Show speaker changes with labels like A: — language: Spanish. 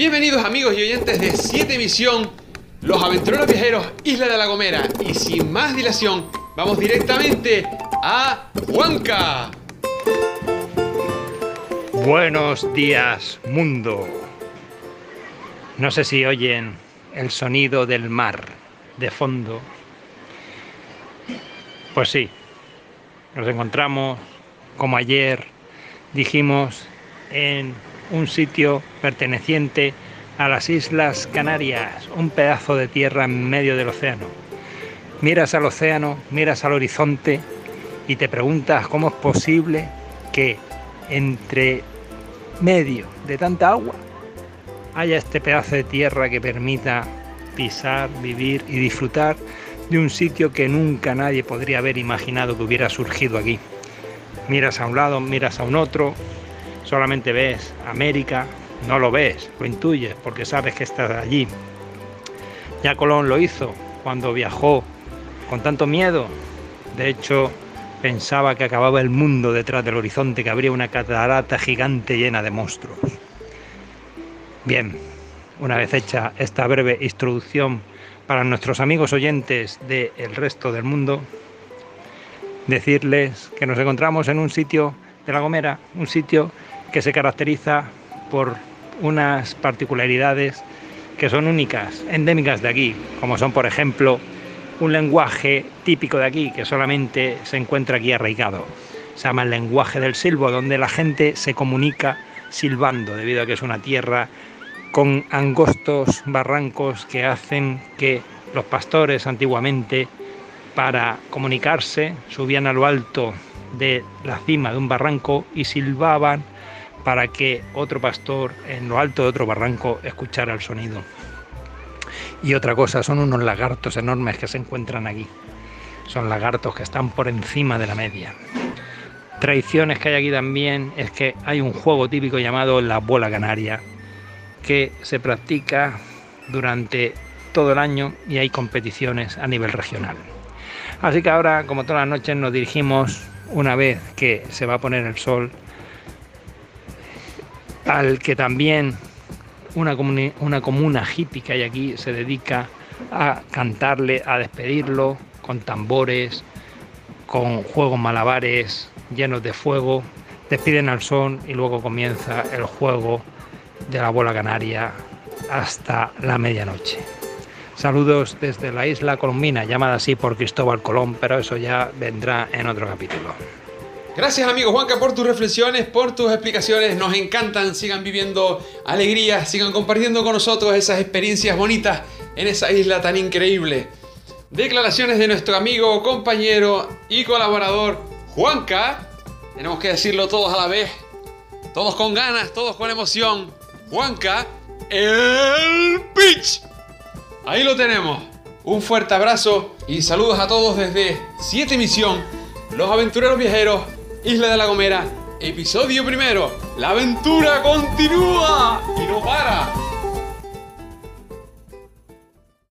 A: Bienvenidos amigos y oyentes de 7 Misión, los aventureros viajeros Isla de la Gomera. Y sin más dilación, vamos directamente a Huanca.
B: Buenos días, mundo. No sé si oyen el sonido del mar de fondo. Pues sí, nos encontramos, como ayer dijimos, en un sitio perteneciente a las Islas Canarias, un pedazo de tierra en medio del océano. Miras al océano, miras al horizonte y te preguntas cómo es posible que entre medio de tanta agua haya este pedazo de tierra que permita pisar, vivir y disfrutar de un sitio que nunca nadie podría haber imaginado que hubiera surgido aquí. Miras a un lado, miras a un otro, solamente ves América, no lo ves, lo intuyes porque sabes que estás allí. Ya Colón lo hizo cuando viajó con tanto miedo. De hecho, pensaba que acababa el mundo detrás del horizonte, que habría una catarata gigante llena de monstruos. Bien, una vez hecha esta breve introducción para nuestros amigos oyentes del resto del mundo, decirles que nos encontramos en un sitio de La Gomera, un sitio que se caracteriza por unas particularidades que son únicas, endémicas de aquí, como son, por ejemplo, un lenguaje típico de aquí que solamente se encuentra aquí arraigado. Se llama el lenguaje del silbo, donde la gente se comunica silbando, debido a que es una tierra con angostos barrancos que hacen que los pastores antiguamente, para comunicarse, subían a lo alto de la cima de un barranco y silbaban para que otro pastor en lo alto de otro barranco escuchara el sonido. Y otra cosa, son unos lagartos enormes que se encuentran aquí. Son lagartos que están por encima de la media. Tradiciones que hay aquí también es que hay un juego típico llamado la bola canaria que se practica durante todo el año y hay competiciones a nivel regional. Así que ahora, como todas las noches, nos dirigimos una vez que se va a poner el sol al que también una, una comuna hippie que hay aquí se dedica a cantarle, a despedirlo con tambores, con juegos malabares llenos de fuego, despiden al son y luego comienza el juego de la bola canaria hasta la medianoche. Saludos desde la isla colombina, llamada así por Cristóbal Colón, pero eso ya vendrá en otro capítulo.
A: Gracias amigo Juanca por tus reflexiones, por tus explicaciones. Nos encantan. Sigan viviendo alegría, sigan compartiendo con nosotros esas experiencias bonitas en esa isla tan increíble. Declaraciones de nuestro amigo, compañero y colaborador Juanca. Tenemos que decirlo todos a la vez. Todos con ganas, todos con emoción. Juanca, el pitch. Ahí lo tenemos. Un fuerte abrazo y saludos a todos desde 7 Misión, los aventureros viajeros Isla de la Gomera, episodio primero. La aventura continúa y no para.